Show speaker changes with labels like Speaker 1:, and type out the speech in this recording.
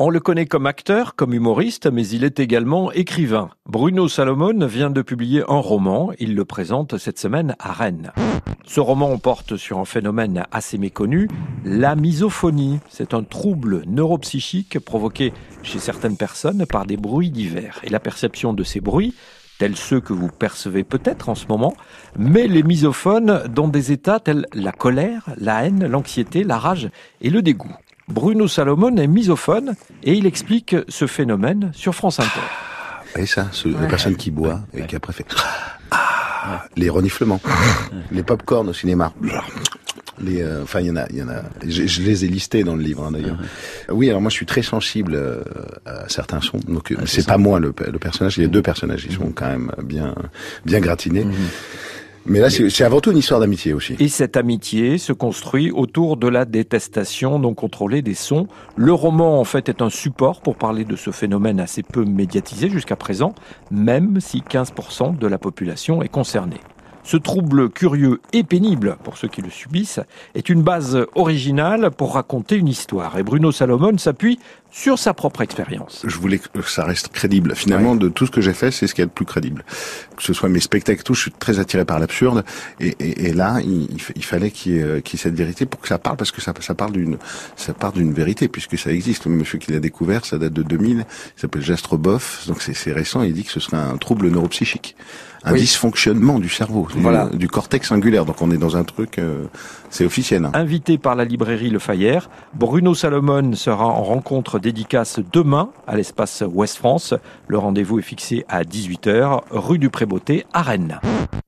Speaker 1: On le connaît comme acteur, comme humoriste, mais il est également écrivain. Bruno Salomon vient de publier un roman. Il le présente cette semaine à Rennes. Ce roman porte sur un phénomène assez méconnu, la misophonie. C'est un trouble neuropsychique provoqué chez certaines personnes par des bruits divers. Et la perception de ces bruits tels ceux que vous percevez peut-être en ce moment, met les misophones dans des états tels la colère, la haine, l'anxiété, la rage et le dégoût. Bruno Salomon est misophone et il explique ce phénomène sur France Inter.
Speaker 2: Et ça, ce, la personne qui boit et qui après fait ah, les reniflements, les pop-corn au cinéma. Les, euh, enfin, il y en a, il y en a. Je, les ai listés dans le livre hein, d'ailleurs. Oui, alors moi, je suis très sensible euh, à certains sons. Donc, ah, c'est pas moi le, le, personnage. Il y a deux personnages. Ils sont quand même bien, bien gratinés. Mhm. Mais là, c'est avant tout une histoire d'amitié aussi.
Speaker 1: Et cette amitié se construit autour de la détestation non contrôlée des sons. Le roman, en fait, est un support pour parler de ce phénomène assez peu médiatisé jusqu'à présent, même si 15% de la population est concernée. Ce trouble curieux et pénible pour ceux qui le subissent est une base originale pour raconter une histoire. Et Bruno Salomon s'appuie sur sa propre expérience.
Speaker 2: Je voulais que ça reste crédible. Finalement, de tout ce que j'ai fait, c'est ce qui est le plus crédible. Que ce soit mes spectacles, tout, je suis très attiré par l'absurde. Et, et, et, là, il, il fallait qu'il y, ait, cette vérité pour que ça parle, parce que ça, ça parle d'une, ça part d'une vérité, puisque ça existe. Le monsieur qui l'a découvert, ça date de 2000. Il s'appelle Jastroboff, donc c'est récent. Il dit que ce serait un trouble neuropsychique un dysfonctionnement du cerveau, voilà. du, cortex singulaire. Donc on est dans un truc, euh, c'est officiel. Hein.
Speaker 1: Invité par la librairie Le Fayère, Bruno Salomon sera en rencontre dédicace demain à l'espace Ouest France. Le rendez-vous est fixé à 18h, rue du Prébeauté à Rennes.